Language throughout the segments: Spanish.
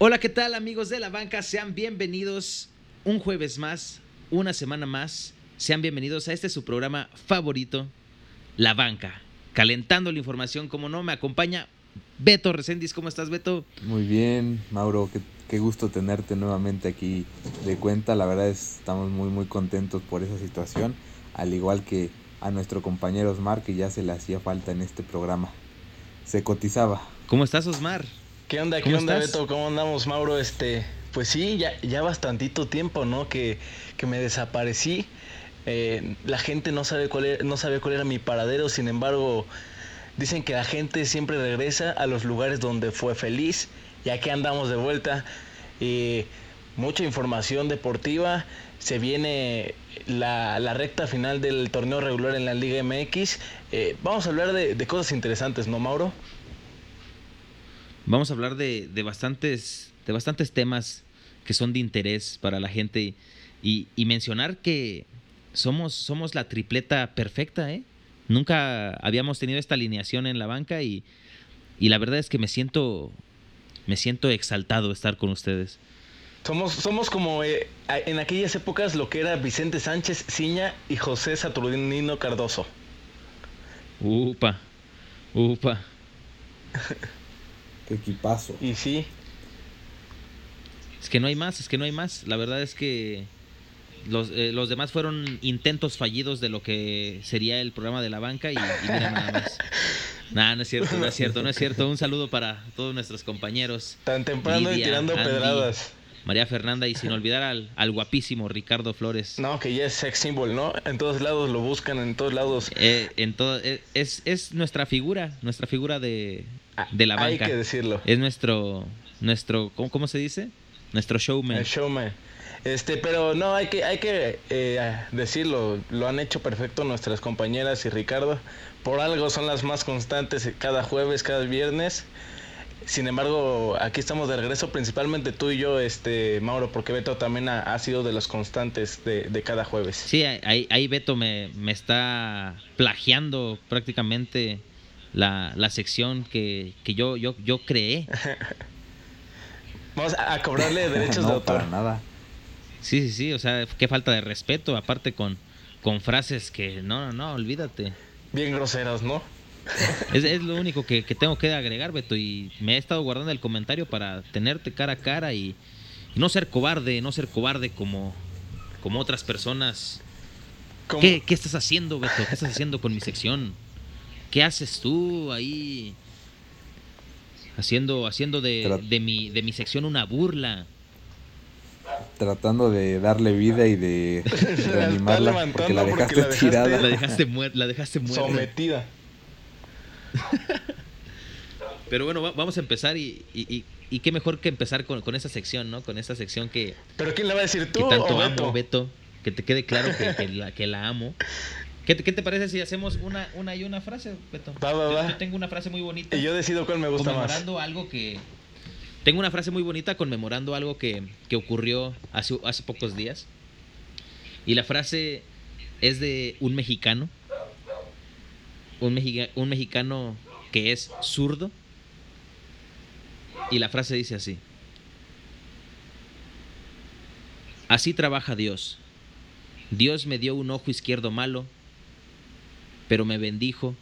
Hola, ¿qué tal amigos de la banca? Sean bienvenidos un jueves más, una semana más. Sean bienvenidos a este su programa favorito, La Banca. Calentando la información, como no, me acompaña Beto Reséndiz. ¿Cómo estás, Beto? Muy bien, Mauro, qué, qué gusto tenerte nuevamente aquí de cuenta. La verdad es estamos muy muy contentos por esa situación, al igual que a nuestro compañero Osmar, que ya se le hacía falta en este programa. Se cotizaba. ¿Cómo estás, Osmar? ¿Qué onda, qué ¿Cómo onda, estás? Beto? ¿Cómo andamos, Mauro? Este, pues sí, ya, ya bastantito tiempo, ¿no? Que, que me desaparecí. Eh, la gente no sabe cuál era, no sabía cuál era mi paradero, sin embargo, dicen que la gente siempre regresa a los lugares donde fue feliz. Y aquí andamos de vuelta. Eh, mucha información deportiva. Se viene la, la recta final del torneo regular en la Liga MX. Eh, vamos a hablar de, de cosas interesantes, ¿no, Mauro? Vamos a hablar de, de bastantes, de bastantes temas que son de interés para la gente y, y mencionar que somos, somos la tripleta perfecta, ¿eh? Nunca habíamos tenido esta alineación en la banca y, y la verdad es que me siento, me siento exaltado estar con ustedes. Somos, somos como eh, en aquellas épocas lo que era Vicente Sánchez Ciña y José Saturnino Cardoso. Upa, upa. Qué equipazo. Y sí, Es que no hay más, es que no hay más. La verdad es que los, eh, los demás fueron intentos fallidos de lo que sería el programa de la banca y, y mira nada más. Nada, no es cierto, no es cierto, no es cierto. Un saludo para todos nuestros compañeros. tan temprano y tirando Andy. pedradas. María Fernanda y sin olvidar al, al guapísimo Ricardo Flores. No, que ya es sex symbol, ¿no? En todos lados lo buscan, en todos lados. Eh, en todo, eh, es, es nuestra figura, nuestra figura de, de la Hay banca. que decirlo. Es nuestro, nuestro, ¿cómo, cómo se dice? Nuestro showman. El showman. Este, pero no, hay que, hay que eh, decirlo, lo han hecho perfecto nuestras compañeras y Ricardo. Por algo son las más constantes cada jueves, cada viernes. Sin embargo, aquí estamos de regreso, principalmente tú y yo, este, Mauro, porque Beto también ha, ha sido de los constantes de, de cada jueves. Sí, ahí, ahí Beto me, me está plagiando prácticamente la, la sección que, que yo, yo, yo creé. Vamos a, a cobrarle derechos no, de autor. para nada. Sí, sí, sí, o sea, qué falta de respeto, aparte con, con frases que no, no, no, olvídate. Bien groseros, ¿no? Es, es lo único que, que tengo que agregar, Beto, y me he estado guardando el comentario para tenerte cara a cara y, y no ser cobarde, no ser cobarde como, como otras personas. ¿Qué, ¿Qué estás haciendo, Beto? ¿Qué estás haciendo con mi sección? ¿Qué haces tú ahí? Haciendo, haciendo de, de mi, de mi sección una burla. Tratando de darle vida y de reanimarla levantando porque la porque dejaste la dejaste- tirada. La dejaste, la dejaste muerta. Sometida. Pero bueno, va- vamos a empezar y, y, y- y qué mejor que empezar con, con esa sección, ¿no? Con esa sección que, ¿Pero quién le va a decir tú que tanto o amo, Beto? Beto. Que te quede claro que, que la, que la amo. ¿Qué te, qué te parece si hacemos una, una y una frase, Beto? Va, va, Yo- va. Yo tengo una frase muy bonita. Y yo decido cuál me gusta más. conmemorando algo que... Tengo una frase muy bonita conmemorando algo que, que ocurrió hace, hace pocos días. Y la frase es de un mexicano. Un, mexica- un mexicano que es zurdo. Y la frase dice así. Así trabaja Dios. Dios me dio un ojo izquierdo malo, pero me bendijo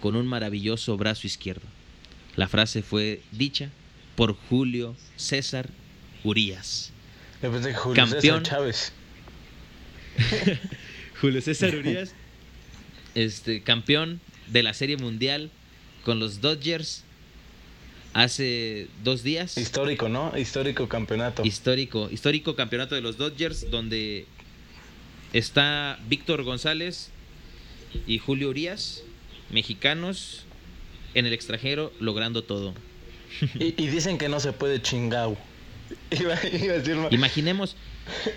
con un maravilloso brazo izquierdo. La frase fue dicha por Julio César que Julio Campeón. César Chávez. Julio César Urías, este, campeón de la Serie Mundial con los Dodgers hace dos días. Histórico, ¿no? Histórico campeonato. Histórico, histórico campeonato de los Dodgers donde está Víctor González y Julio Urías, mexicanos en el extranjero logrando todo. Y, y dicen que no se puede chingao. Iba, iba a decir, ma- Imaginemos,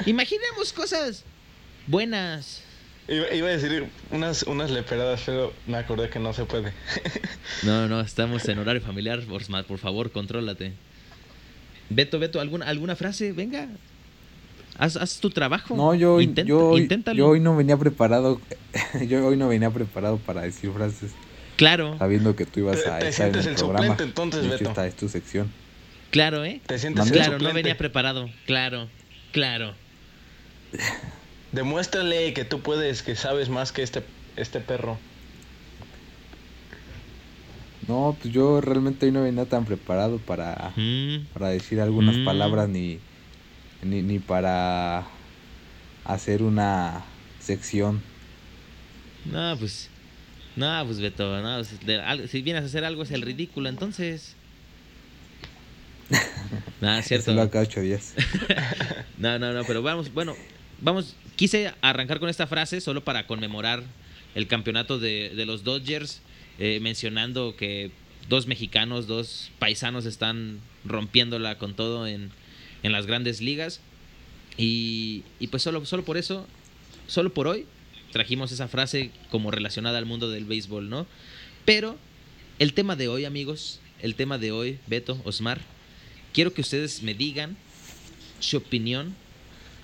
imaginemos cosas buenas. Iba, iba a decir unas, unas leperadas, pero me acordé que no se puede. No, no, estamos en horario familiar, Osmar, por favor, contrólate. Beto, Beto, ¿alguna, alguna frase? Venga. Haz, haz tu trabajo. No, yo, Intenta- yo, hoy- inténtalo. yo hoy no venía preparado. yo hoy no venía preparado para decir frases Claro. sabiendo que tú ibas a te estar en el el programa. suplente, entonces, Beto. esta es tu sección. Claro, ¿eh? ¿Te sientes Claro, no suplente? venía preparado. Claro, claro. Demuéstrale que tú puedes, que sabes más que este, este perro. No, pues yo realmente hoy no venía tan preparado para, Mm, para decir algunas Mm. palabras ni, ni, ni para hacer una sección. No, pues. No, pues Beto, no, pues, de- al- si vienes a hacer algo es el ridículo, entonces. Nada, es cierto. Eso lo acá ocho días. No, no, no, pero vamos, bueno, vamos, quise arrancar con esta frase solo para conmemorar el campeonato de, los Dodgers, eh, mencionando que dos mexicanos, dos paisanos están rompiéndola con todo en, en las grandes ligas. Y, y pues solo, solo por eso, solo por hoy, trajimos esa frase como relacionada al mundo del béisbol, ¿no? Pero el tema de hoy, amigos, el tema de hoy, Beto, Osmar, quiero que ustedes me digan su opinión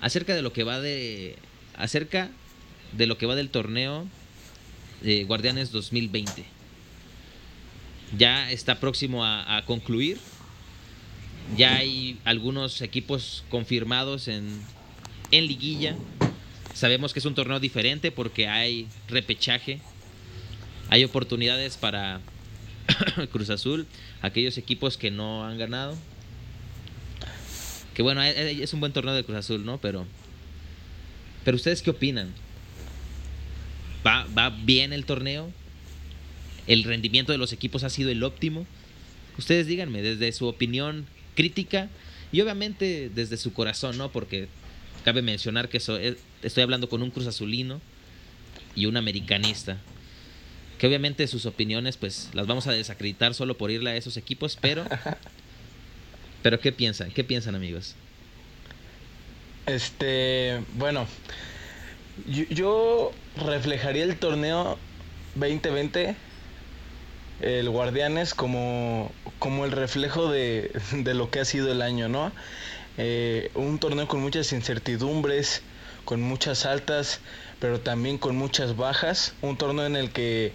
acerca de lo que va de acerca de lo que va del torneo de Guardianes 2020. Ya está próximo a, a concluir. Ya hay algunos equipos confirmados en, en liguilla. Sabemos que es un torneo diferente porque hay repechaje. Hay oportunidades para Cruz Azul, aquellos equipos que no han ganado. Que bueno, eh, eh, es un buen torneo de Cruz Azul, ¿no? Pero. Pero ustedes qué opinan? ¿Va, ¿Va bien el torneo? ¿El rendimiento de los equipos ha sido el óptimo? Ustedes díganme, desde su opinión crítica y obviamente desde su corazón, ¿no? Porque cabe mencionar que eh, estoy hablando con un Cruz Azulino y un americanista. Que obviamente sus opiniones, pues, las vamos a desacreditar solo por irle a esos equipos, pero. Pero, ¿qué piensan? ¿Qué piensan, amigos? Este, bueno, yo, reflejaría el torneo 2020, el Guardianes, como, como el reflejo de, de lo que ha sido el año, ¿no? Eh, un torneo con muchas incertidumbres, con muchas altas, pero también con muchas bajas. Un torneo en el que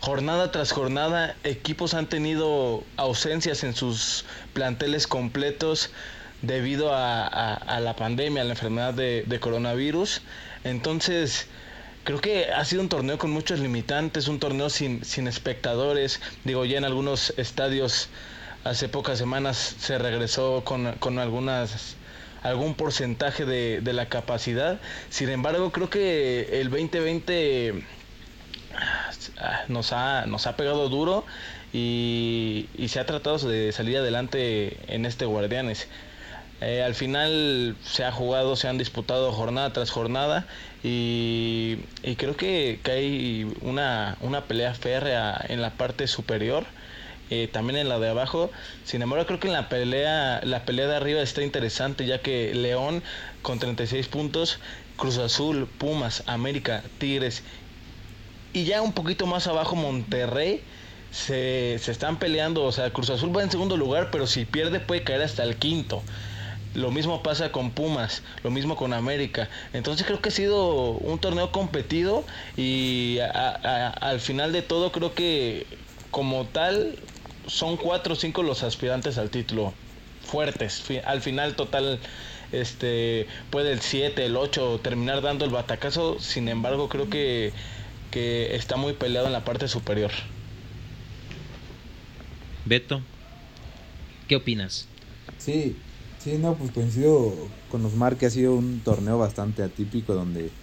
jornada tras jornada equipos han tenido ausencias en sus planteles completos debido a, la pandemia, a la enfermedad de, coronavirus. Entonces, creo que ha sido un torneo con muchos limitantes, un torneo sin, sin espectadores. Digo, ya en algunos estadios hace pocas semanas se regresó con, algunas algún porcentaje de, de la capacidad. Sin embargo, creo que el 2020 ah, nos ha, nos ha pegado duro y, se ha tratado de salir adelante en este Guardianes. Eh, al final se ha jugado, se han disputado jornada tras jornada y, y creo que, que hay una, una pelea férrea en la parte superior, eh, también en la de abajo. Sin embargo, creo que en la pelea, la pelea de arriba está interesante ya que León con 36 puntos, Cruz Azul, Pumas, América, Tigres y ya un poquito más abajo Monterrey se, se están peleando. O sea, Cruz Azul va en segundo lugar, pero si pierde puede caer hasta el quinto. Lo mismo pasa con Pumas, lo mismo con América. Entonces creo que ha sido un torneo competido y a- al final de todo creo que como tal son cuatro o cinco los aspirantes al título fuertes. Al final total este puede el 7, el 8 terminar dando el batacazo. Sin embargo creo que, que está muy peleado en la parte superior. Beto, ¿qué opinas? Sí, sí, no, pues coincido con Osmar que ha sido un torneo bastante atípico donde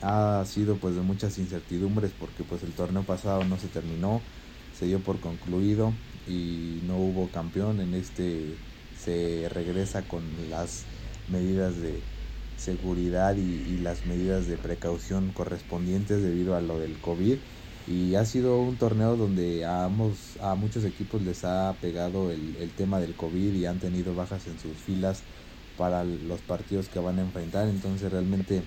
ha sido pues de muchas incertidumbres porque pues el torneo pasado no se terminó, se dio por concluido y no hubo campeón, en este se regresa con las medidas de seguridad y, y las medidas de precaución correspondientes debido a lo del COVID y ha sido un torneo donde a, ambos, a muchos equipos les ha pegado el, el tema del COVID y han tenido bajas en sus filas para los partidos que van a enfrentar. Entonces realmente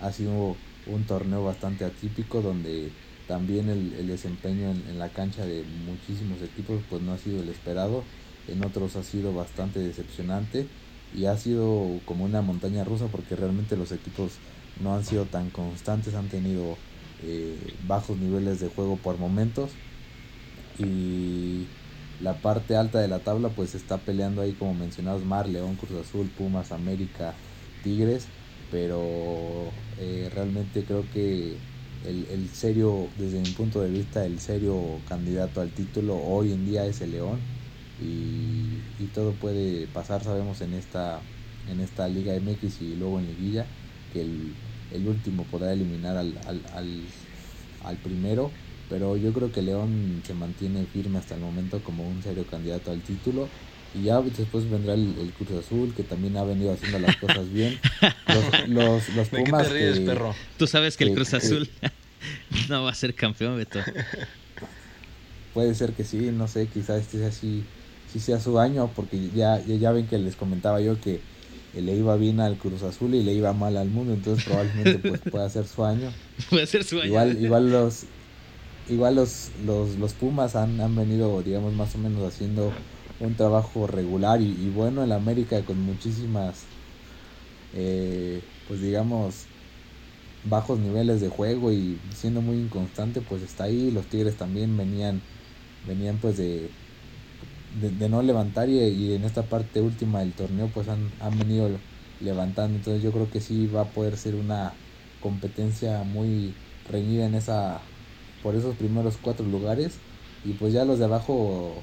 ha sido un torneo bastante atípico donde también el, el desempeño en, la cancha de muchísimos equipos pues no ha sido el esperado. En otros ha sido bastante decepcionante y ha sido como una montaña rusa porque realmente los equipos no han sido tan constantes, han tenido eh, bajos niveles de juego por momentos y, la parte alta de la tabla pues está peleando ahí como mencionados Mar, León, Cruz Azul, Pumas, América, Tigres, pero eh, realmente creo que el, el, serio, desde mi punto de vista, el serio candidato al título hoy en día es el León y, y todo puede pasar, sabemos en esta, en esta Liga MX y luego en Liguilla, que el, el último podrá eliminar al, al, al, al primero pero yo creo que León se mantiene firme hasta el momento como un serio candidato al título. Y ya después vendrá el, el Cruz Azul, que también ha venido haciendo las cosas bien. Los, los, los Pumas. perro? Tú sabes que, el Cruz Azul no va a ser campeón, Beto. Puede ser que sí, no sé, quizás este sea así, sí sea su año, porque ya, ya, ven que les comentaba yo que le iba bien al Cruz Azul y le iba mal al mundo, entonces probablemente pues pueda ser su año. Puede ser su año. Igual, igual los, igual los, los, los Pumas han, han, venido, digamos, más o menos haciendo un trabajo regular y, y bueno en América con muchísimas, eh, pues digamos, bajos niveles de juego y siendo muy inconstante, pues está ahí. Los Tigres también venían, venían pues de, de, no levantar y, en esta parte última del torneo pues han, han venido levantando. Entonces yo creo que sí va a poder ser una competencia muy reñida en esa por esos primeros cuatro lugares. Y pues ya los de abajo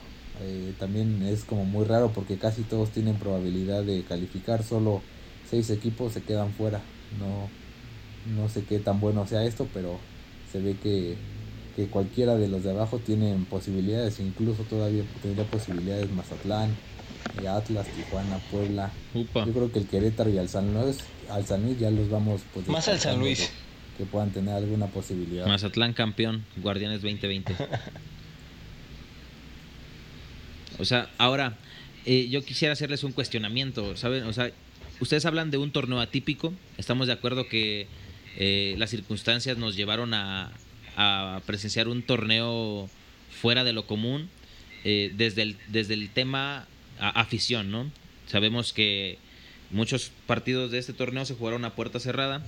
eh, también es como muy raro porque casi todos tienen probabilidad de calificar. Solo seis equipos se quedan fuera. No no sé qué tan bueno sea esto pero se ve que, que cualquiera de los de abajo tienen posibilidades incluso todavía tendría posibilidades Mazatlán eh, Atlas Tijuana Puebla Upa. yo creo que el Querétaro y al San Luis al San Luis ya los vamos pues más al San Luis que puedan tener alguna posibilidad. Mazatlán campeón, Guardianes 2020. o sea, ahora, eh, yo quisiera hacerles un cuestionamiento, ¿saben? O sea, ustedes hablan de un torneo atípico, estamos de acuerdo que eh, las circunstancias nos llevaron a, a, presenciar un torneo fuera de lo común, eh, desde, el, desde el tema afición, ¿no? Sabemos que muchos partidos de este torneo se jugaron a puerta cerrada,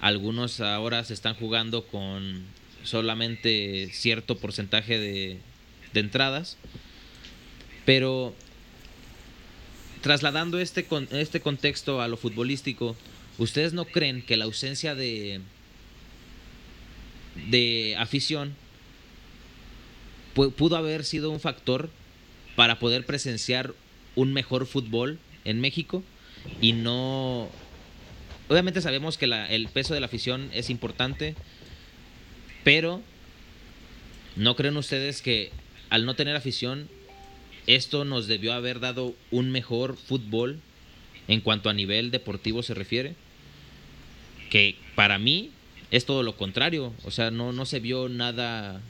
algunos ahora se están jugando con solamente cierto porcentaje de, de entradas. Pero trasladando este, con, este contexto a lo futbolístico, ¿ustedes no creen que la ausencia de, de afición pudo haber sido un factor para poder presenciar un mejor fútbol en México y no obviamente sabemos que el peso de la afición es importante, pero ¿no creen ustedes que al no tener afición, esto nos debió haber dado un mejor fútbol en cuanto a nivel deportivo se refiere? Que para mí es todo lo contrario, o sea, no, no se vio nada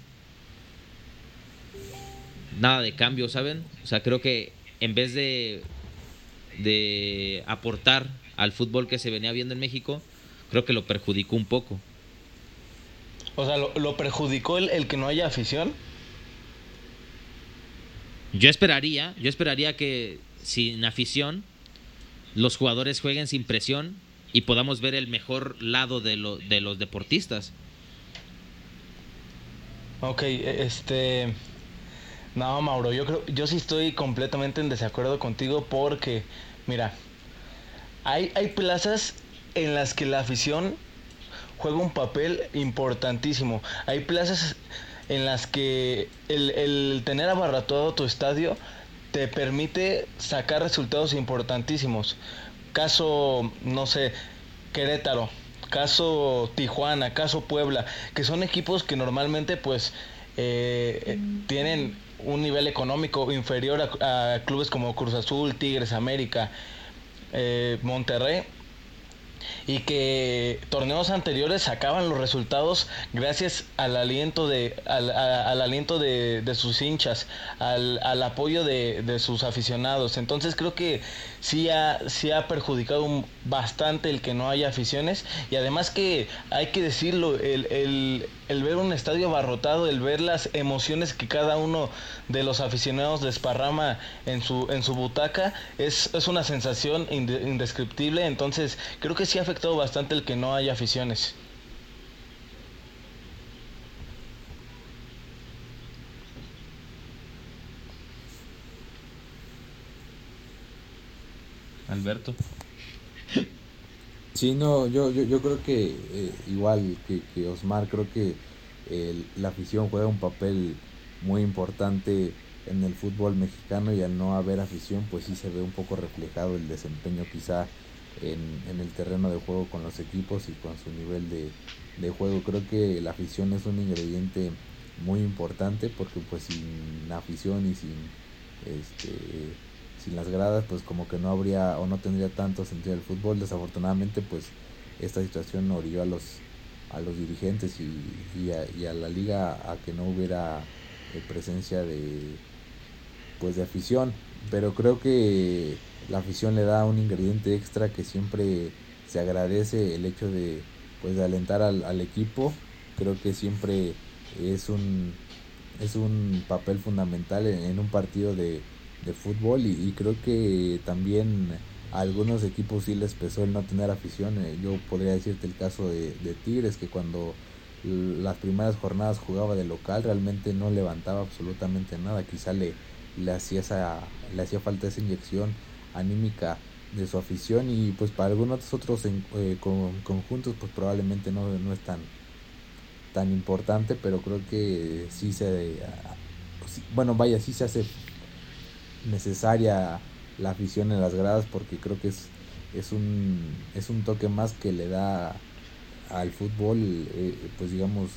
nada de cambio, ¿saben? O sea, creo que en vez de de aportar al fútbol que se venía viendo en México, creo que lo perjudicó un poco. O sea, ¿lo, lo perjudicó el, el, que no haya afición? Yo esperaría, yo esperaría que sin afición los jugadores jueguen sin presión y podamos ver el mejor lado de, lo, de los deportistas. Ok, este... No, Mauro, yo creo, yo sí estoy completamente en desacuerdo contigo porque, mira, hay, hay plazas en las que la afición juega un papel importantísimo. Hay plazas en las que el, el tener abarrotado tu estadio te permite sacar resultados importantísimos. Caso, no sé, Querétaro, caso Tijuana, caso Puebla, que son equipos que normalmente pues eh, tienen un nivel económico inferior a, a clubes como Cruz Azul, Tigres, América eh, Monterrey y que torneos anteriores sacaban los resultados gracias al aliento de al, al aliento de, de, sus hinchas al, al apoyo de, de, sus aficionados. Entonces creo que sí ha, sí ha perjudicado bastante el que no haya aficiones. Y además que hay que decirlo el, el, el ver un estadio abarrotado, el ver las emociones que cada uno de los aficionados desparrama en su, en su butaca, es, es una sensación indescriptible. Entonces, creo que sí ha afectado bastante el que no haya aficiones. Alberto. Sí, no, yo, yo, yo creo que eh, igual que, Osmar, creo que la afición juega un papel muy importante en el fútbol mexicano y al no haber afición pues sí se ve un poco reflejado el desempeño quizá en, en el terreno de juego con los equipos y con su nivel de, de juego. Creo que la afición es un ingrediente muy importante porque pues sin afición y sin este sin las gradas pues como que no habría o no tendría tanto sentido el fútbol. Desafortunadamente pues esta situación orilló a los a los dirigentes y, y, a, la liga a que no hubiera eh, presencia de pues de afición. Pero creo que la afición le da un ingrediente extra que siempre se agradece el hecho de pues de alentar al, al equipo. Creo que siempre es un, es un papel fundamental en, un partido de, de fútbol y, creo que también a algunos equipos sí les pesó el no tener afición. Eh, yo podría decirte el caso de, Tigres que cuando las primeras jornadas jugaba de local realmente no levantaba absolutamente nada. Quizá le, le, hacía, esa, le hacía falta esa inyección anímica de su afición y pues para algunos otros eh, conjuntos pues probablemente no, no es tan, tan importante, pero creo que sí se, bueno, vaya, sí se hace necesaria la afición en las gradas porque creo que es, es, un, es un toque más que le da al fútbol, eh, pues digamos,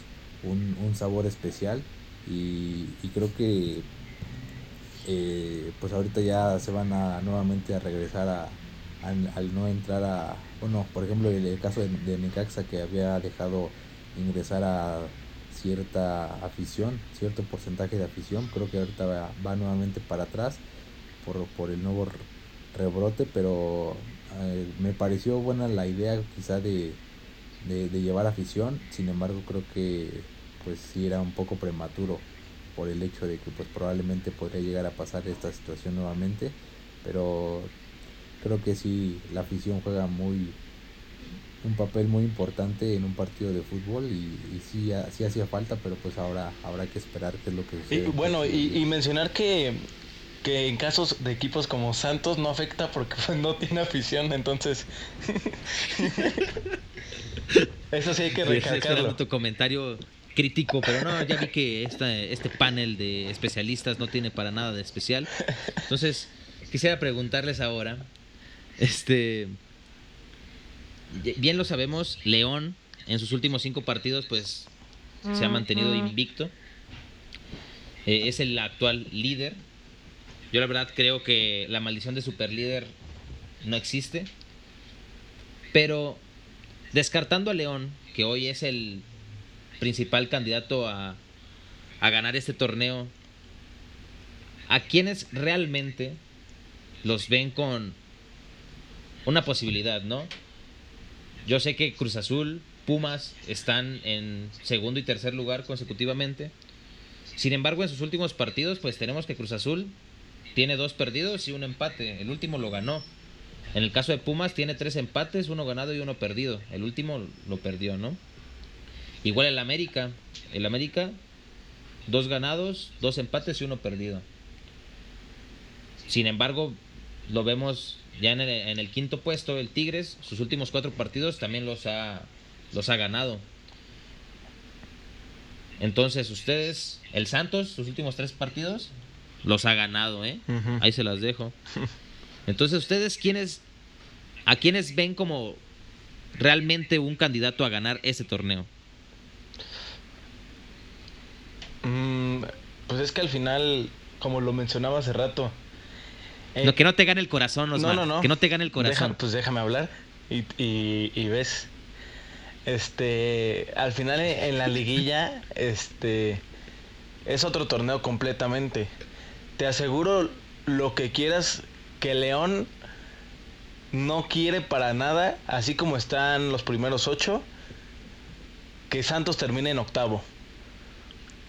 un, un, sabor especial y, creo que eh, pues ahorita ya se van a nuevamente a regresar a, al no entrar a, bueno, por ejemplo el, caso de, de Necaxa que había dejado ingresar a cierta afición, cierto porcentaje de afición. Creo que ahorita va, nuevamente para atrás por, por el nuevo rebrote, pero eh, me pareció buena la idea quizá de, de, llevar afición, sin embargo creo que pues sí era un poco prematuro por el hecho de que pues probablemente podría llegar a pasar esta situación nuevamente, pero creo que sí la afición juega muy un papel muy importante en un partido de fútbol y, y sí, sí, hacía falta, pero pues ahora habrá que esperar qué es lo que sucede. Y, bueno, y, mencionar que, que en casos de equipos como Santos no afecta porque pues, no tiene afición, entonces... Eso sí hay que recalcarlo. tu comentario crítico, pero no, ya vi que esta, este panel de especialistas no tiene para nada de especial. Entonces, quisiera preguntarles ahora, este bien lo sabemos, León en sus últimos cinco partidos pues se ha mantenido invicto. Eh, es el actual líder. Yo la verdad creo que la maldición de superlíder no existe. Pero descartando a León, que hoy es el principal candidato a, a ganar este torneo, ¿a quienes realmente los ven con una posibilidad, no? Yo sé que Cruz Azul, Pumas están en segundo y tercer lugar consecutivamente. Sin embargo, en sus últimos partidos, pues tenemos que Cruz Azul tiene dos perdidos y un empate. El último lo ganó. En el caso de Pumas tiene tres empates, uno ganado y uno perdido. El último lo perdió, ¿no? Igual el América. El América, dos ganados, dos empates y uno perdido. Sin embargo, lo vemos ya en el, quinto puesto, el Tigres, sus últimos cuatro partidos también los ha, los ha ganado. Entonces, ustedes, el Santos, sus últimos tres partidos, los ha ganado, ¿eh? Ahí se las dejo. Entonces, ustedes, ¿quiénes, ¿a quiénes ven como realmente un candidato a ganar ese torneo? Mm, pues es que al final, como lo mencionaba hace rato, lo que no te gane el corazón, Osmar. No, no, no. Que no te gane el corazón. pues déjame hablar y, y, ves. Este, al final en la liguilla, este, es otro torneo completamente. Te aseguro lo que quieras que León no quiere para nada, así como están los primeros ocho, que Santos termine en octavo.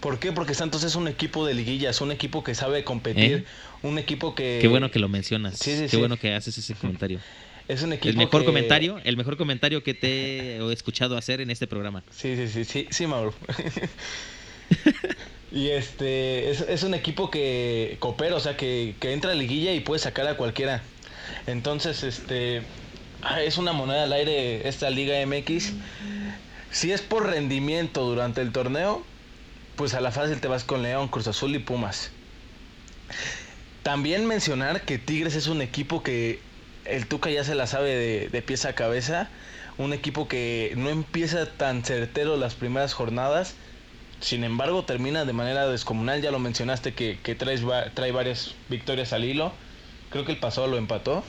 ¿Por qué? Porque Santos es un equipo de liguilla, es un equipo que sabe competir, ¿Eh? un equipo que... Qué bueno que lo mencionas, qué bueno que haces ese comentario. Es un equipo el mejor comentario, el mejor comentario que te he escuchado hacer en este programa. Sí, sí, sí, sí, sí, Mauro. y este es, un equipo que coopera, o sea, que, que entra a liguilla y puede sacar a cualquiera. Entonces, este ah, es una moneda al aire esta Liga MX. Si es por rendimiento durante el torneo, pues a la fácil te vas con León, Cruz Azul y Pumas. También mencionar que Tigres es un equipo que el Tuca ya se la sabe de, de pieza a cabeza. Un equipo que no empieza tan certero las primeras jornadas. Sin embargo, termina de manera descomunal. Ya lo mencionaste que, trae, trae varias victorias al hilo. Creo que el pasado lo empató.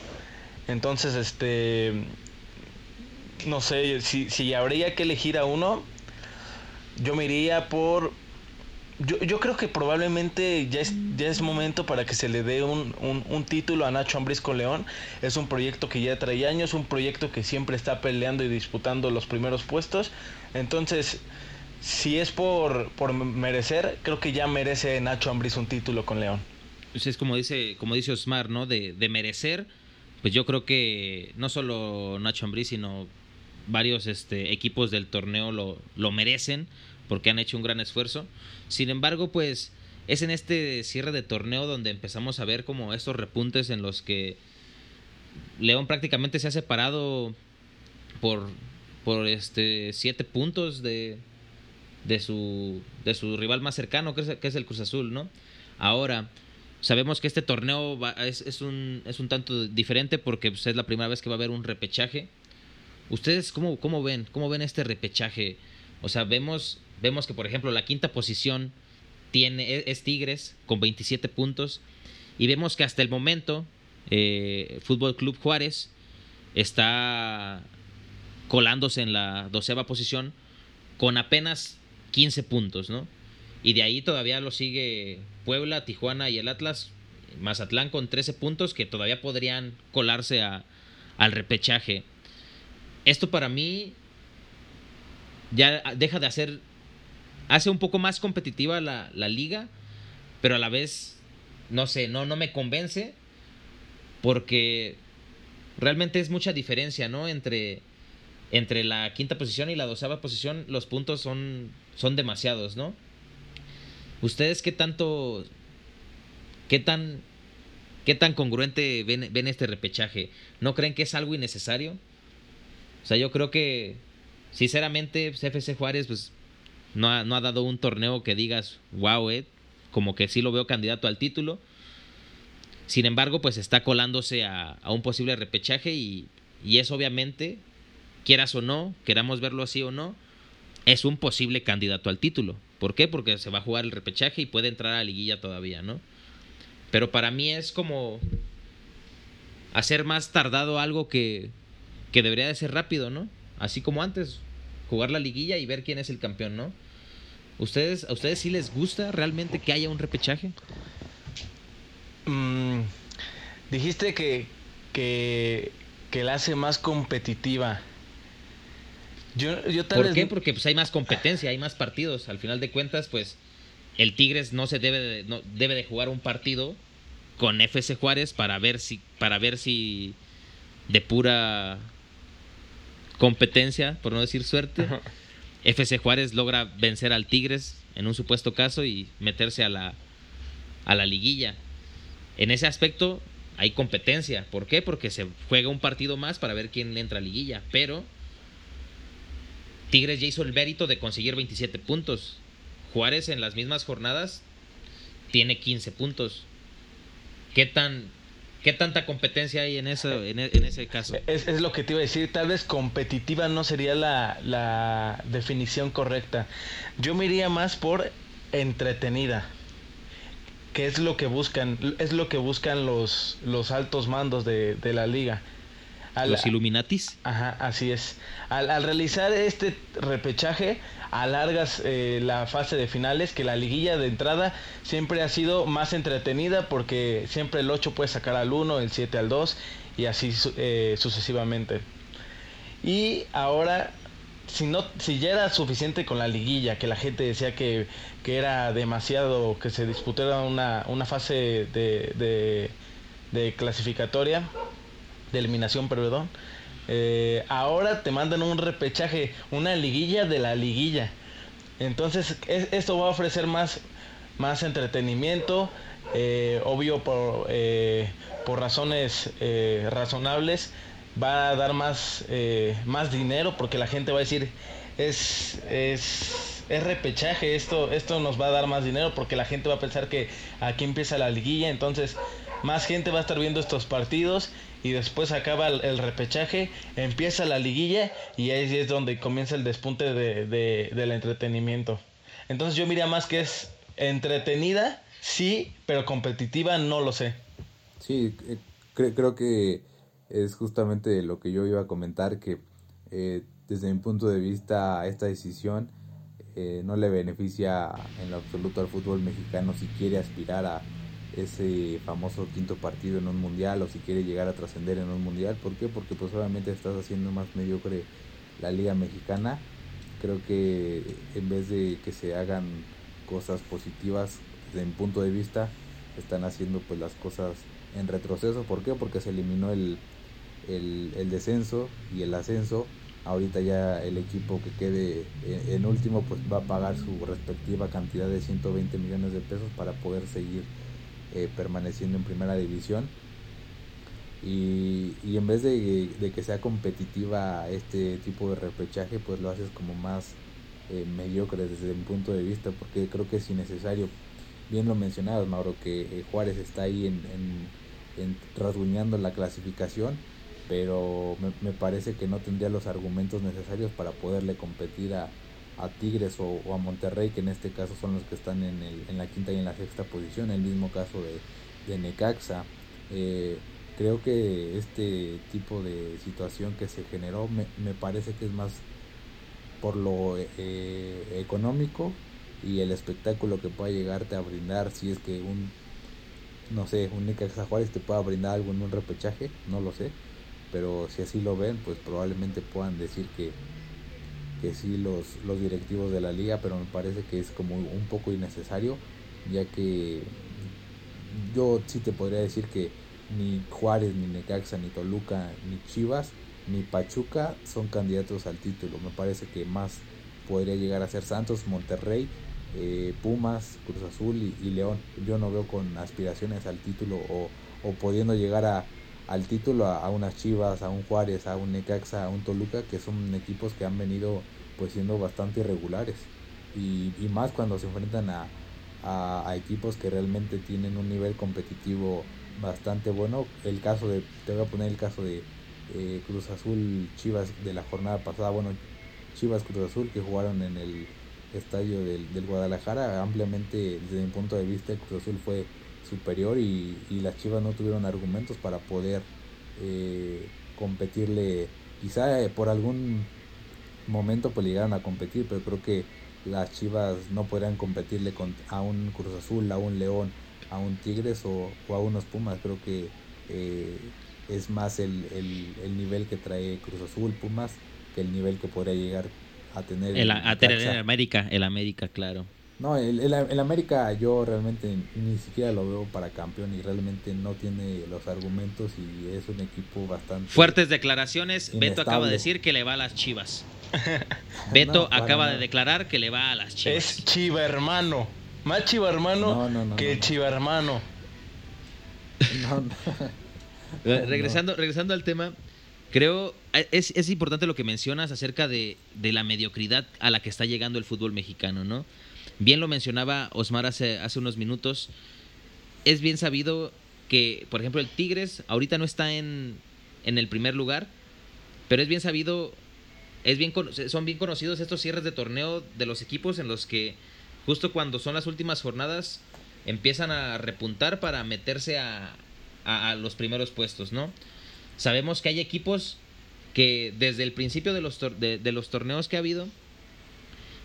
Entonces, este. No sé, si, si habría que elegir a uno, yo me iría por yo, yo creo que probablemente ya es, ya es momento para que se le dé un, un, título a Nacho Ambriz con León. Es un proyecto que ya trae años, un proyecto que siempre está peleando y disputando los primeros puestos. Entonces, si es por, por merecer, creo que ya merece Nacho Ambriz un título con León. Pues es como dice, como dice Osmar, ¿no? De, de merecer, pues yo creo que no solo Nacho Ambriz, sino varios este, equipos del torneo lo, lo merecen porque han hecho un gran esfuerzo. Sin embargo, pues es en este cierre de torneo donde empezamos a ver como estos repuntes en los que León prácticamente se ha separado por, por este siete puntos de, de, su, de su rival más cercano, que es, que es el Cruz Azul, ¿no? Ahora, sabemos que este torneo es, es, un, es un tanto diferente porque pues, es la primera vez que va a haber un repechaje. ¿Ustedes cómo, cómo ven? ¿Cómo ven este repechaje? O sea, vemos Vemos que, por ejemplo, la quinta posición tiene, e, es Tigres con 27 puntos. Y vemos que hasta el momento, eh, Fútbol Club Juárez está colándose en la doceava posición con apenas 15 puntos, ¿no? Y de ahí todavía lo sigue Puebla, Tijuana y el Atlas, Mazatlán con 13 puntos que todavía podrían colarse a, al repechaje. Esto para mí ya deja de hacer hace un poco más competitiva la, liga, pero a la vez, no sé, no, no me convence porque realmente es mucha diferencia, ¿no? Entre, entre la quinta posición y la doceava posición, los puntos son, son demasiados, ¿no? ¿Ustedes qué tanto, qué tan, qué tan congruente ven, ven este repechaje? ¿No creen que es algo innecesario? O sea, yo creo que, sinceramente, FC Juárez, pues no ha, no ha dado un torneo que digas, wow, eh, como que sí lo veo candidato al título. Sin embargo, pues está colándose a, un posible repechaje y, y, es obviamente, quieras o no, queramos verlo así o no, es un posible candidato al título. ¿Por qué? Porque se va a jugar el repechaje y puede entrar a la liguilla todavía, ¿no? Pero para mí es como hacer más tardado algo que, que debería de ser rápido, ¿no? Así como antes, jugar la liguilla y ver quién es el campeón, ¿no? ¿Ustedes, ¿A ustedes sí les gusta realmente que haya un repechaje? Mm, dijiste que, que, que, la hace más competitiva. Yo, yo tal ¿Por qué? Porque pues, hay más competencia, hay más partidos. Al final de cuentas, pues el Tigres no se debe de, no, debe de jugar un partido con FC Juárez para ver si para ver si de pura competencia, por no decir suerte, FC Juárez logra vencer al Tigres en un supuesto caso y meterse a la, a la liguilla. En ese aspecto hay competencia. ¿Por qué? Porque se juega un partido más para ver quién entra a liguilla. Pero Tigres ya hizo el mérito de conseguir 27 puntos. Juárez en las mismas jornadas tiene 15 puntos. ¿Qué tan ¿Qué tanta competencia hay en, eso, en, ese caso? Es, lo que te iba a decir, tal vez competitiva no sería la, definición correcta. Yo me iría más por entretenida. Que es lo que buscan, es lo que buscan los, los altos mandos de, de la liga. Los Illuminatis. Ajá, así es. Al, al realizar este repechaje, alargas eh, la fase de finales, que la liguilla de entrada siempre ha sido más entretenida porque siempre el 8 puede sacar al 1, el 7 al 2 y así eh, sucesivamente. Y ahora, si, no, si ya era suficiente con la liguilla, que la gente decía que, era demasiado, que se disputara una, una fase de, de clasificatoria, de eliminación, perdón, eh, ahora te mandan un repechaje, una liguilla de la liguilla. Entonces, esto va a ofrecer más, más entretenimiento, eh, obvio por, eh, por razones eh, razonables, va a dar más, más dinero porque la gente va a decir, es, es, es repechaje, esto, esto nos va a dar más dinero porque la gente va a pensar que aquí empieza la liguilla, entonces más gente va a estar viendo estos partidos y después acaba el, repechaje, empieza la liguilla y ahí es donde comienza el despunte de, del entretenimiento. Entonces yo mira más que es entretenida, sí, pero competitiva no lo sé. Sí, eh, creo que es justamente lo que yo iba a comentar, que eh, desde mi punto de vista esta decisión eh, no le beneficia en lo absoluto al fútbol mexicano si quiere aspirar a ese famoso quinto partido en un mundial o si quiere llegar a trascender en un mundial. ¿Por qué? Porque pues obviamente estás haciendo más mediocre la liga mexicana. Creo que en vez de que se hagan cosas positivas desde mi punto de vista, están haciendo pues las cosas en retroceso. ¿Por qué? Porque se eliminó el, el, el descenso y el ascenso. Ahorita ya el equipo que quede en último pues va a pagar su respectiva cantidad de 120 millones de pesos para poder seguir eh, permaneciendo en primera división. Y, y en vez de, que sea competitiva este tipo de repechaje, pues lo haces como más eh, mediocre desde mi punto de vista, porque creo que es innecesario. Bien lo mencionabas, Mauro, que eh, Juárez está ahí en, en, rasguñando la clasificación, pero me, me, parece que no tendría los argumentos necesarios para poderle competir a, a Tigres o, a Monterrey, que en este caso son los que están en, el, en la quinta y en la sexta posición, el mismo caso de, de Necaxa. Eh, creo que este tipo de situación que se generó me, me parece que es más por lo eh, económico y el espectáculo que pueda llegarte a brindar si es que un no sé, un Necaxa Juárez te pueda brindar algo en un repechaje, no lo sé, pero si así lo ven, pues probablemente puedan decir que que sí los, los directivos de la liga, pero me parece que es como un poco innecesario, ya que yo sí te podría decir que ni Juárez, ni Necaxa, ni Toluca, ni Chivas, ni Pachuca son candidatos al título. Me parece que más podría llegar a ser Santos, Monterrey, eh, Pumas, Cruz Azul y, León. Yo no veo con aspiraciones al título o, o pudiendo llegar a, al título a, unas Chivas, a un Juárez, a un Necaxa, a un Toluca, que son equipos que han venido pues siendo bastante irregulares. Y, más cuando se enfrentan a, a, equipos que realmente tienen un nivel competitivo bastante bueno. El caso de, te voy a poner el caso de eh, Cruz Azul Chivas de la jornada pasada, bueno, Chivas Cruz Azul que jugaron en el estadio del, del Guadalajara, ampliamente desde mi punto de vista Cruz Azul fue superior y, las Chivas no tuvieron argumentos para poder eh, competirle, quizá eh, por algún momento pues llegaron a competir, pero creo que las Chivas no podrían competirle con, a un Cruz Azul, a un León, a un Tigres o, a unos Pumas, creo que eh, es más el, el, nivel que trae Cruz Azul, Pumas, que el nivel que podría llegar a tener el, a tener el América, el América, claro. No, el, el, América yo realmente ni siquiera lo veo para campeón y realmente no tiene los argumentos y es un equipo bastante... Fuertes declaraciones, Beto acaba de decir que le va a las Chivas. Beto acaba de declarar que le va a las Chivas. Es Chiva hermano, más Chiva hermano que Chiva hermano. regresando, regresando al tema, creo es, es importante lo que mencionas acerca de, de la mediocridad a la que está llegando el fútbol mexicano, ¿no? Bien lo mencionaba Osmar hace, hace unos minutos. Es bien sabido que, por ejemplo, el Tigres ahorita no está en, en el primer lugar, pero es bien sabido, es bien, son bien conocidos estos cierres de torneo de los equipos en los que justo cuando son las últimas jornadas empiezan a repuntar para meterse a, los primeros puestos, ¿no? Sabemos que hay equipos que desde el principio de los, de los torneos que ha habido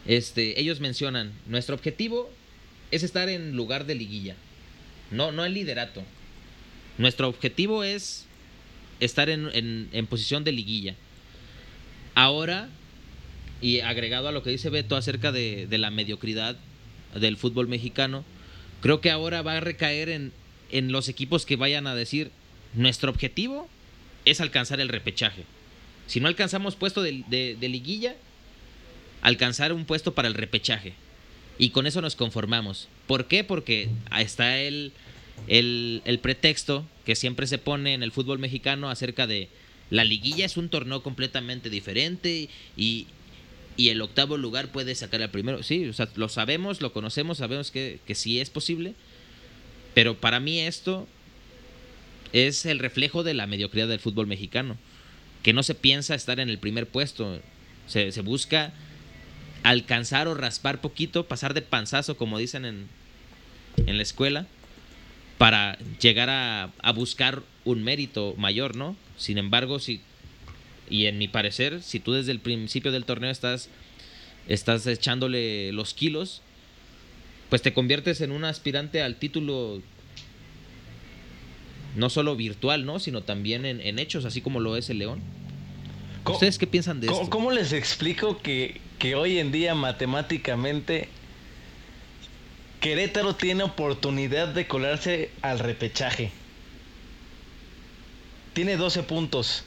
este, ellos mencionan, nuestro objetivo es estar en lugar de liguilla, no, no el liderato. Nuestro objetivo es estar en, posición de liguilla. Ahora, y agregado a lo que dice Beto acerca de, la mediocridad del fútbol mexicano, creo que ahora va a recaer en, en los equipos que vayan a decir, nuestro objetivo es alcanzar el repechaje. Si no alcanzamos puesto de, de liguilla, alcanzar un puesto para el repechaje. y con eso nos conformamos. ¿Por qué? Porque está el, el, el pretexto que siempre se pone en el fútbol mexicano acerca de la liguilla es un torneo completamente diferente y, y el octavo lugar puede sacar al primero. Sí, o sea, lo sabemos, lo conocemos, sabemos que, que sí es posible. Pero para mí esto es el reflejo de la mediocridad del fútbol mexicano. Que no se piensa estar en el primer puesto. Se, se busca alcanzar o raspar poquito, pasar de panzazo, como dicen en, en la escuela, para llegar a, a buscar un mérito mayor, ¿no? Sin embargo, si y en mi parecer, si tú desde el principio del torneo estás, estás echándole los kilos, pues te conviertes en un aspirante al título no solo virtual, ¿no? Sino también en, en hechos, así como lo es el León. ¿Ustedes qué piensan de ¿cómo, esto? ¿Cómo les explico que, que hoy en día matemáticamente Querétaro tiene oportunidad de colarse al repechaje? Tiene 12 puntos.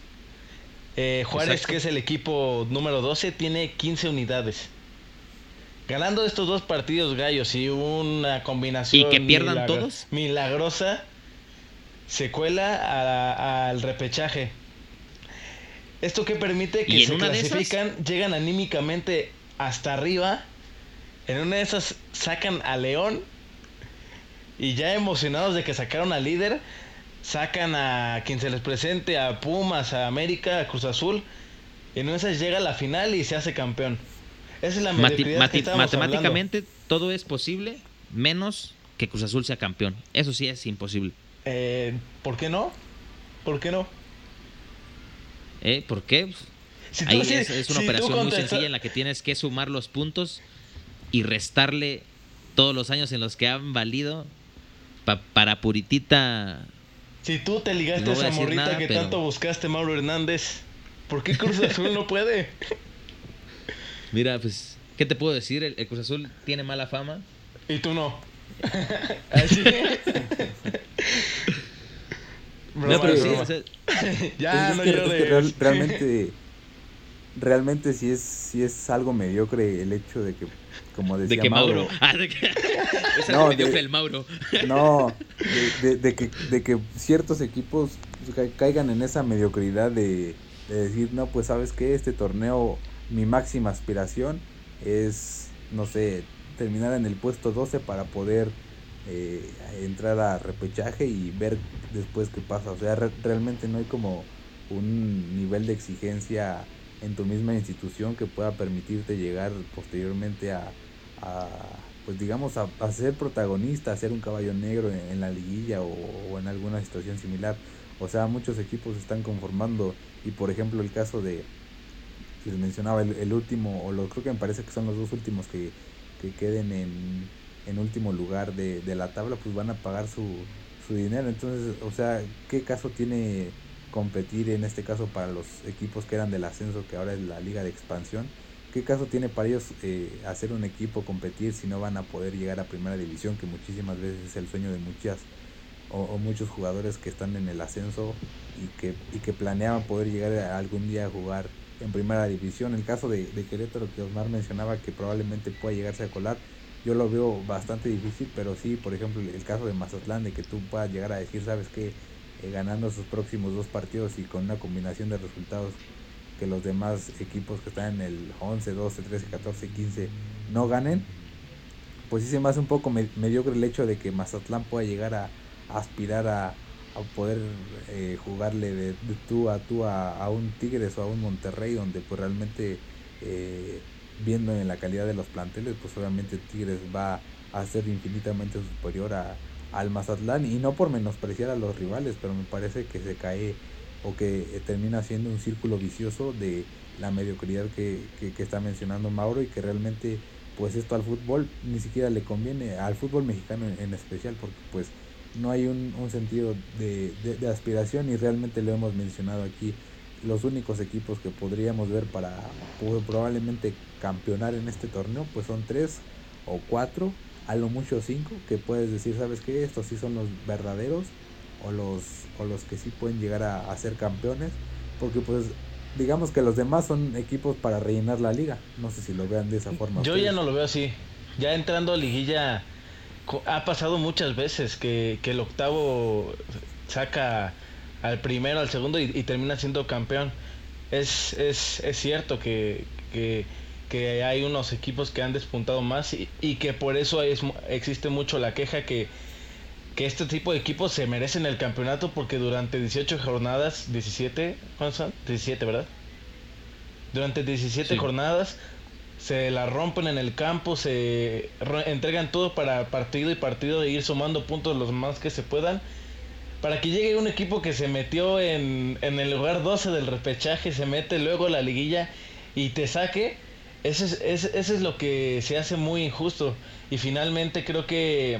Eh, Juárez, Exacto. que es el equipo número 12, tiene 15 unidades. Ganando estos dos partidos gallos y una combinación ¿Y que pierdan todos? milagrosa, se cuela al repechaje. Esto que permite que ¿Y en se clasifican, llegan anímicamente hasta arriba. En una de esas sacan a León y ya emocionados de que sacaron al líder, sacan a quien se les presente, a Pumas, a América, a Cruz Azul. Y en una esas llega a la final y se hace campeón. Esa es la Mati- mediocridad mati- que estábamos matemáticamente todo es posible, menos que Cruz Azul sea campeón. Eso sí es imposible. Eh, ¿Por qué no? ¿Por qué no? ¿Eh? ¿Por qué? Si Ahí sí- es, es una si operación muy sencilla en la que tienes que sumar los puntos y restarle todos los años en los que han valido pa- para puritita. Si tú te ligaste No a esa morrita nada, que pero- tanto buscaste, Mauro Hernández, ¿por qué Cruz Azul no puede? Mira, pues, ¿qué te puedo decir? El, el Cruz Azul tiene mala fama. Y tú no. Así. Broma, no, pero sí, broma. o sea, ya es no que, es llores. que real- realmente, realmente sí es, sí es algo mediocre el hecho de que, como decía de que Mauro. Mauro, Ah, de que, es No, algo mediocre de- el Mauro. No, de, que, de que ciertos equipos ca- caigan en esa mediocridad de, de decir, no, pues sabes que este torneo, mi máxima aspiración es, no sé, terminar en el puesto 12 para poder eh, entrar a repechaje y ver después qué pasa. O sea, re- realmente no hay como un nivel de exigencia en tu misma institución que pueda permitirte llegar posteriormente a, a, pues digamos, a, ser protagonista, a ser un caballo negro en, en la liguilla o, o en alguna situación similar. O sea, muchos equipos están conformando y por ejemplo el caso de, les mencionaba, el, el último, o lo, creo que me parece que son los dos últimos que, que queden en, en último lugar de, de la tabla, pues van a pagar su, su dinero. Entonces, o sea, ¿qué caso tiene competir en este caso para los equipos que eran del ascenso, que ahora es la liga de expansión? ¿Qué caso tiene para ellos eh, hacer un equipo competir si no van a poder llegar a primera división, que muchísimas veces es el sueño de muchas o, muchos jugadores que están en el ascenso y que, y que planeaban poder llegar algún día a jugar en primera división? El caso de, de Querétaro que Osmar mencionaba que probablemente pueda llegarse a colar, yo lo veo bastante difícil, pero sí, por ejemplo, el caso de Mazatlán, de que tú puedas llegar a decir, sabes que ganando sus próximos dos partidos y con una combinación de resultados que los demás equipos que están en el 11, 12, 13, 14, 15 no ganen, pues sí se me hace un poco me- mediocre el hecho de que Mazatlán pueda llegar a, a aspirar a, a poder eh, jugarle de, de tú a tú a, a un Tigres o a un Monterrey, donde pues realmente eh, viendo en la calidad de los planteles, pues obviamente Tigres va a ser infinitamente superior a, al Mazatlán y no por menospreciar a los rivales, pero me parece que se cae o que eh, termina siendo un círculo vicioso de la mediocridad que, que, está mencionando Mauro y que realmente pues esto al fútbol ni siquiera le conviene, al fútbol mexicano en, especial, porque pues no hay un, sentido de, de, de aspiración y realmente lo hemos mencionado aquí, los únicos equipos que podríamos ver para pues, probablemente campeonar en este torneo pues son tres o cuatro, a lo mucho cinco, que puedes decir, ¿sabes qué? Estos sí son los verdaderos o los, o los que sí pueden llegar a, a ser campeones, porque pues digamos que los demás son equipos para rellenar la liga, no sé si lo vean de esa forma. Yo ustedes. ya no lo veo así. ya entrando a liguilla ha pasado muchas veces que, el octavo saca al primero, al segundo y, termina siendo campeón. Es, es, es cierto que, que, hay unos equipos que han despuntado más y, que por eso es, existe mucho la queja que, que este tipo de equipos se merecen el campeonato porque durante 18 jornadas, 17, ¿cuántos son? 17, ¿verdad? Durante 17 jornadas se la rompen en el campo, se entregan todo para partido y partido de ir sumando puntos los más que se puedan. Para que llegue un equipo que se metió en, en el lugar 12 del repechaje, se mete luego la liguilla y te saque, eso es, eso es lo que se hace muy injusto. Y finalmente creo que,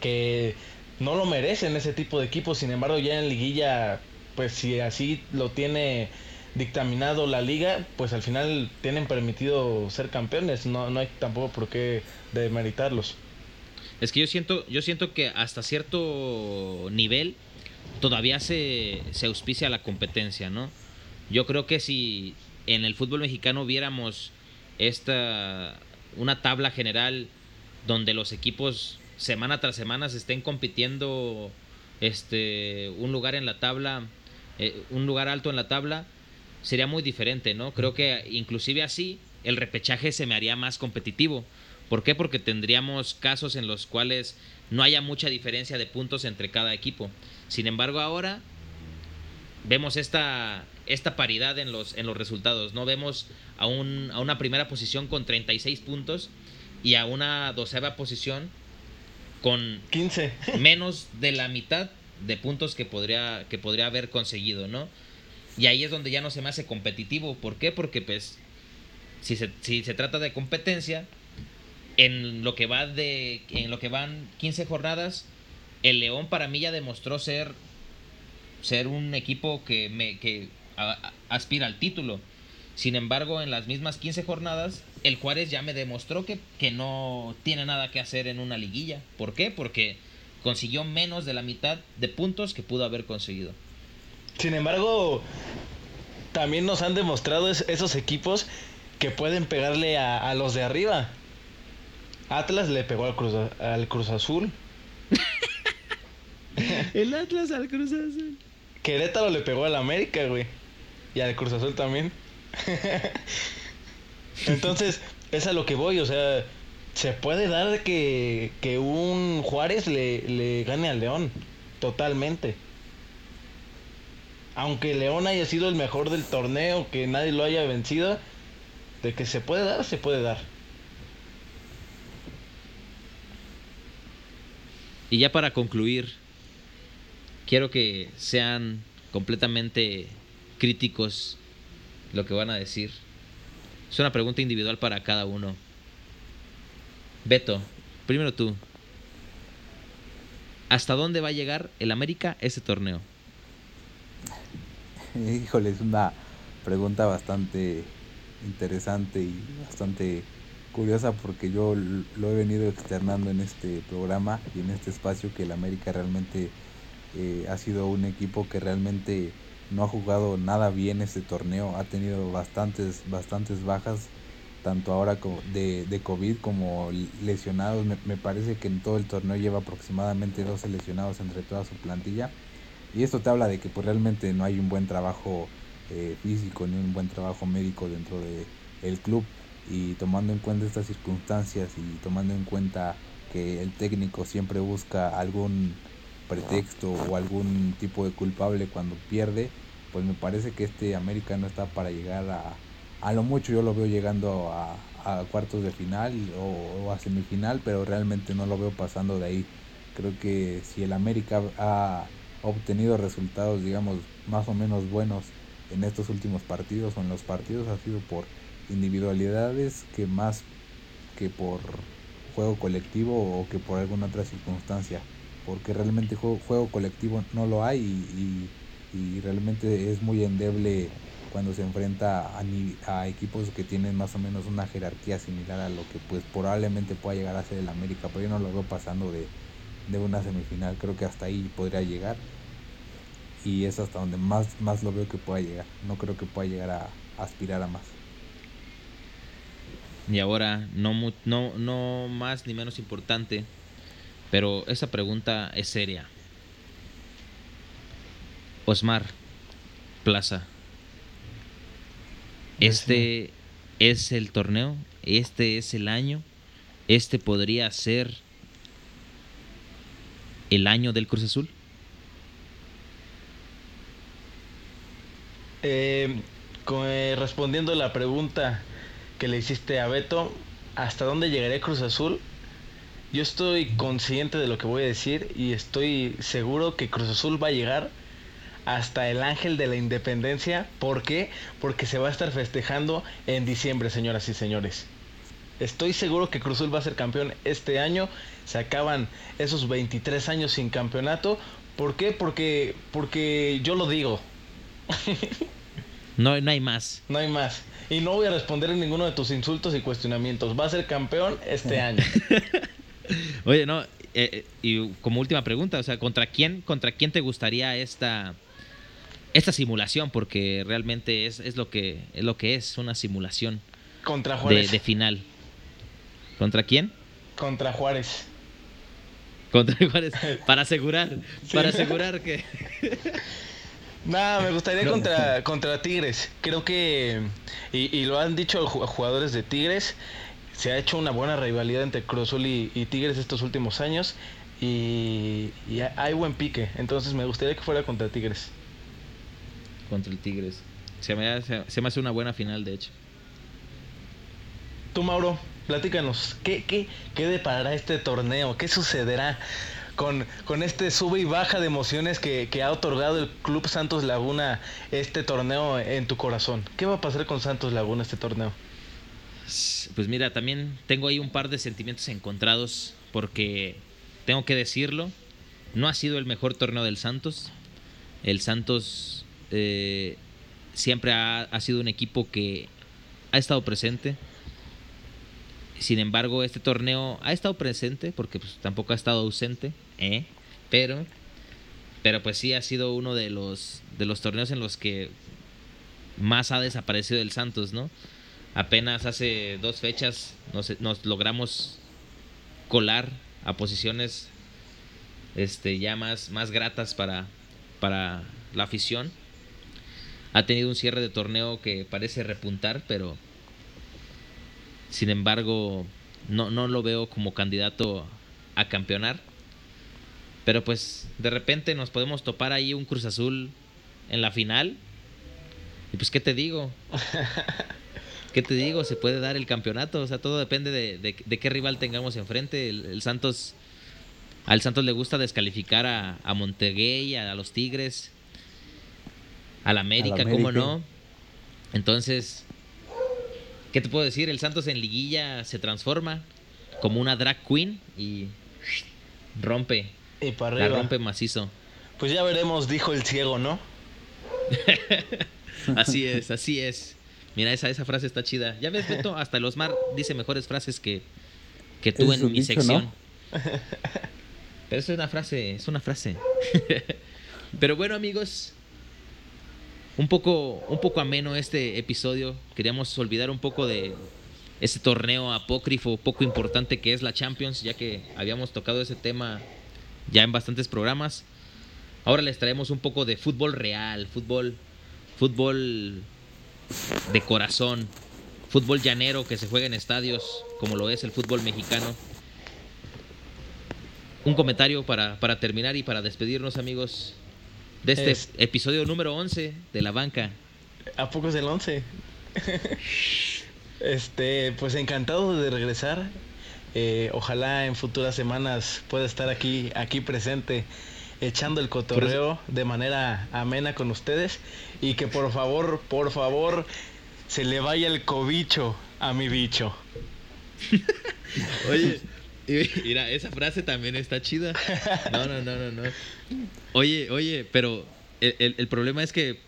que no lo merecen ese tipo de equipos. Sin embargo, ya en liguilla, pues si así lo tiene dictaminado la liga, pues al final tienen permitido ser campeones, no, no hay tampoco por qué demeritarlos. Es que yo siento, yo siento que hasta cierto nivel todavía se, se auspicia la competencia, ¿no? Yo creo que si en el fútbol mexicano viéramos esta una tabla general donde los equipos semana tras semana se estén compitiendo este un lugar en la tabla eh, un lugar alto en la tabla sería muy diferente, ¿no? Creo que inclusive así el repechaje se me haría más competitivo. ¿Por qué? Porque tendríamos casos en los cuales no haya mucha diferencia de puntos entre cada equipo. Sin embargo, ahora vemos esta, esta paridad en los, en los resultados. No vemos a, un, a una primera posición con 36 puntos y a una doceava posición con 15. menos de la mitad de puntos que podría, que podría haber conseguido, ¿no? Y ahí es donde ya no se me hace competitivo. ¿Por qué? Porque pues si se, si se trata de competencia, en lo que va de en lo que van 15 jornadas, el León para mí ya demostró ser ser un equipo que me que aspira al título. Sin embargo, en las mismas 15 jornadas, el Juárez ya me demostró que, que no tiene nada que hacer en una liguilla. ¿Por qué? Porque consiguió menos de la mitad de puntos que pudo haber conseguido. Sin embargo, también nos han demostrado esos equipos que pueden pegarle a, los de arriba. Atlas le pegó al Cruz, al Cruz Azul. El Atlas al Cruz Azul. Querétaro le pegó al América, güey. Y al Cruz Azul también. Entonces, es a lo que voy, o sea, se puede dar que, que un Juárez le, le gane al León. Totalmente aunque León haya sido el mejor del torneo, que nadie lo haya vencido, de que se puede dar, se puede dar. Y ya para concluir, quiero que sean completamente críticos lo que van a decir. Es una pregunta individual para cada uno. Beto, primero tú. ¿Hasta dónde va a llegar el América ese torneo? Híjole, es una pregunta bastante interesante y bastante curiosa porque yo lo he venido externando en este programa y en este espacio que el América realmente eh, ha sido un equipo que realmente no ha jugado nada bien este torneo, ha tenido bastantes, bastantes bajas, tanto ahora de, de COVID como lesionados, me, me parece que en todo el torneo lleva aproximadamente 12 lesionados entre toda su plantilla y esto te habla de que pues realmente no hay un buen trabajo eh, físico ni un buen trabajo médico dentro del el club. Y tomando en cuenta estas circunstancias y tomando en cuenta que el técnico siempre busca algún pretexto o algún tipo de culpable cuando pierde, pues me parece que este América no está para llegar a, a lo mucho yo lo veo llegando a, a cuartos de final o, o, a semifinal, pero realmente no lo veo pasando de ahí. Creo que si el América ha obtenido resultados, digamos, más o menos buenos en estos últimos partidos o en los partidos ha sido por individualidades que más que por juego colectivo o que por alguna otra circunstancia. Porque realmente juego, juego colectivo no lo hay y, y, realmente es muy endeble cuando se enfrenta a, a, equipos que tienen más o menos una jerarquía similar a lo que pues probablemente pueda llegar a ser el América, pero yo no lo veo pasando de, de una semifinal, creo que hasta ahí podría llegar y es hasta donde más, más lo veo que pueda llegar. No creo que pueda llegar a, aspirar a más. Y ahora, no, no, no más ni menos importante, pero esa pregunta es seria. Osmar Plaza, ¿este es el torneo? ¿Este es el año? ¿Este podría ser el año del Cruz Azul? Eh, eh, respondiendo la pregunta que le hiciste a Beto, ¿hasta dónde llegaré Cruz Azul? Yo estoy consciente de lo que voy a decir y estoy seguro que Cruz Azul va a llegar hasta el Ángel de la Independencia. ¿Por qué? Porque se va a estar festejando en diciembre, señoras y señores. Estoy seguro que Cruz Azul va a ser campeón este año. Se acaban esos 23 años sin campeonato. ¿Por qué? Porque, porque yo lo digo. no, no hay más. No hay más. Y no voy a responder en ninguno de tus insultos y cuestionamientos. Va a ser campeón este año. Oye, no, eh, eh, y como última pregunta, o sea, ¿contra quién, contra quién te gustaría esta, esta simulación? Porque realmente es, es lo que es lo que es, una simulación. Contra Juárez. De, final. ¿Contra quién? Contra Juárez. Contra Juárez. Para asegurar, para asegurar que. Nah, me gustaría contra, contra Tigres. Creo que, y, lo han dicho jugadores de Tigres, se ha hecho una buena rivalidad entre Cruz y, Tigres estos últimos años. Y, hay buen pique. Entonces me gustaría que fuera contra Tigres. Contra el Tigres. Se me, hace, se me hace una buena final, de hecho. Tú, Mauro, platícanos. ¿Qué, qué, qué deparará este torneo? ¿Qué sucederá? con, con este sube y baja de emociones que, ha otorgado el Club Santos Laguna este torneo en tu corazón. ¿Qué va a pasar con Santos Laguna este torneo? Pues mira, también tengo ahí un par de sentimientos encontrados porque tengo que decirlo, no ha sido el mejor torneo del Santos. El Santos eh, siempre ha, ha sido un equipo que ha estado presente, sin embargo, este torneo ha estado presente porque pues, tampoco ha estado ausente, ¿eh? pero, pero pues sí ha sido uno de los, de los torneos en los que más ha desaparecido el Santos, ¿no? Apenas hace dos fechas nos, logramos colar a posiciones este, ya más, más gratas para, para la afición. Ha tenido un cierre de torneo que parece repuntar, pero sin embargo, no, no lo veo como candidato a campeonar. Pero pues de repente nos podemos topar ahí un Cruz Azul en la final. Y pues, ¿qué te digo? ¿Qué te digo? Se puede dar el campeonato. O sea, todo depende de, qué rival tengamos enfrente. El, Santos. Al Santos le gusta descalificar a, a Monteguey, a, los Tigres, al América, América, ¿cómo no? Entonces, ¿Qué te puedo decir? El Santos en liguilla se transforma como una drag queen y rompe. Y para arriba. La rompe macizo. Pues ya veremos, dijo el ciego, ¿no? así es, así es. Mira, esa, esa frase está chida. Ya ves, Beto, hasta el Osmar dice mejores frases que, que tú en mi sección. Pero es una frase, es una frase. Pero bueno, amigos, un poco, un poco ameno este episodio. Queríamos olvidar un poco de ese torneo apócrifo, poco importante que es la Champions, ya que habíamos tocado ese tema ya en bastantes programas. Ahora les traemos un poco de fútbol real, fútbol, fútbol de corazón, fútbol llanero que se juega en estadios, como lo es el fútbol mexicano. Un comentario para, para terminar y para despedirnos, amigos de este episodio número 11 de La Banca. ¿A poco es el 11? este, pues encantado de regresar. Eh, ojalá en futuras semanas pueda estar aquí, aquí presente, echando el cotorreo de manera amena con ustedes. Y que por favor, por favor, se le vaya el cobicho a mi bicho. Oye, Mira, esa frase también está chida. No, no, no, no, no. Oye, oye, pero el, problema es que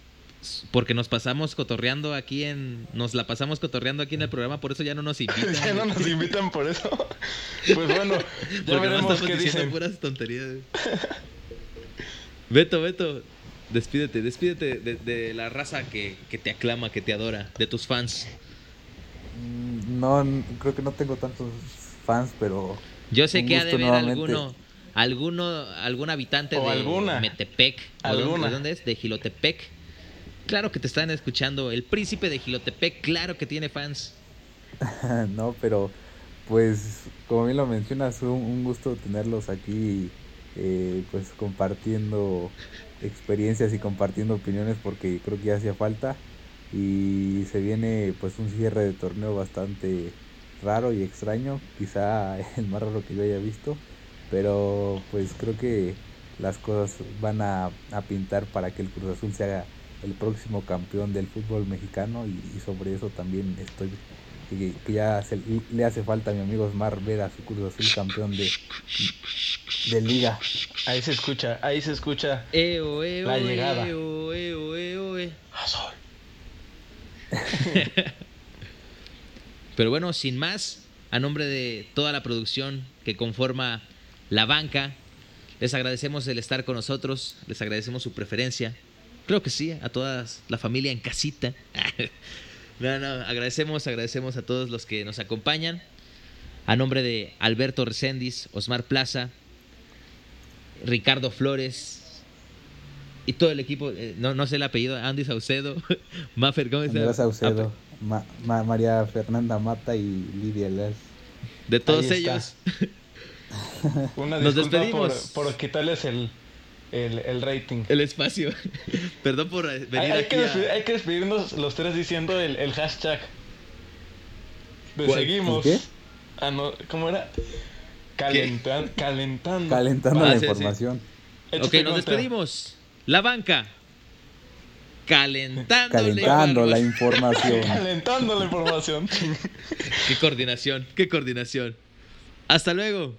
porque nos pasamos cotorreando aquí en. Nos la pasamos cotorreando aquí en el programa, por eso ya no nos invitan. ya no nos invitan por eso. Pues bueno, ya veremos qué dicen. puras tonterías. Beto, Beto, despídete, despídete de, la raza que, que te aclama, que te adora, de tus fans. Mm, No, creo que no tengo tantos fans, pero Yo sé que ha de haber alguno, alguno, algún habitante O de alguna. Metepec. ¿o dónde- Alguna. ¿De dónde es? De Gilotepec. Claro que te están escuchando. El príncipe de Gilotepec, claro que tiene fans. no, pero pues como bien lo mencionas, un, un gusto tenerlos aquí, eh, pues compartiendo experiencias y compartiendo opiniones porque creo que ya hacía falta. Y se viene pues un cierre de torneo bastante raro y extraño, quizá el más raro que yo haya visto, pero pues creo que las cosas van a, a pintar para que el Cruz Azul se haga el próximo campeón del fútbol mexicano y, y sobre eso también estoy que, que ya se- le hace falta a mi amigo Osmar ver a su Cruz Azul campeón de, de liga. Ahí se escucha, ahí se escucha. Eo, eo, La llegada. eo, eo, eo, eo. Azul. Pero bueno, sin más, a nombre de toda la producción que conforma la banca, les agradecemos el estar con nosotros, les agradecemos su preferencia. Creo que sí, a toda la familia en casita. No, no, agradecemos, agradecemos a todos los que nos acompañan. A nombre de Alberto Recendis, Osmar Plaza, Ricardo Flores y todo el equipo, eh, no, no sé el apellido, Andy Saucedo, Maffer Gómez. Andrés Saucedo, Ma- Ma- María Fernanda Mata y Lidia Leal. De todos ellos. Una Nos despedimos. Por, por quitarles el, el, el rating. El espacio. Perdón por venir Hay, hay aquí que a- hay que despedirnos los tres diciendo el, el hashtag. De ¿Cuál? seguimos. ¿El qué? Ah, no, ¿cómo era? Calentan- calentando. Calentando Ah, la sí, sí. información. Échate Ok, nos despedimos. La banca. Calentando. Calentando la información. información. Calentando la información. Qué coordinación, qué coordinación. Hasta luego.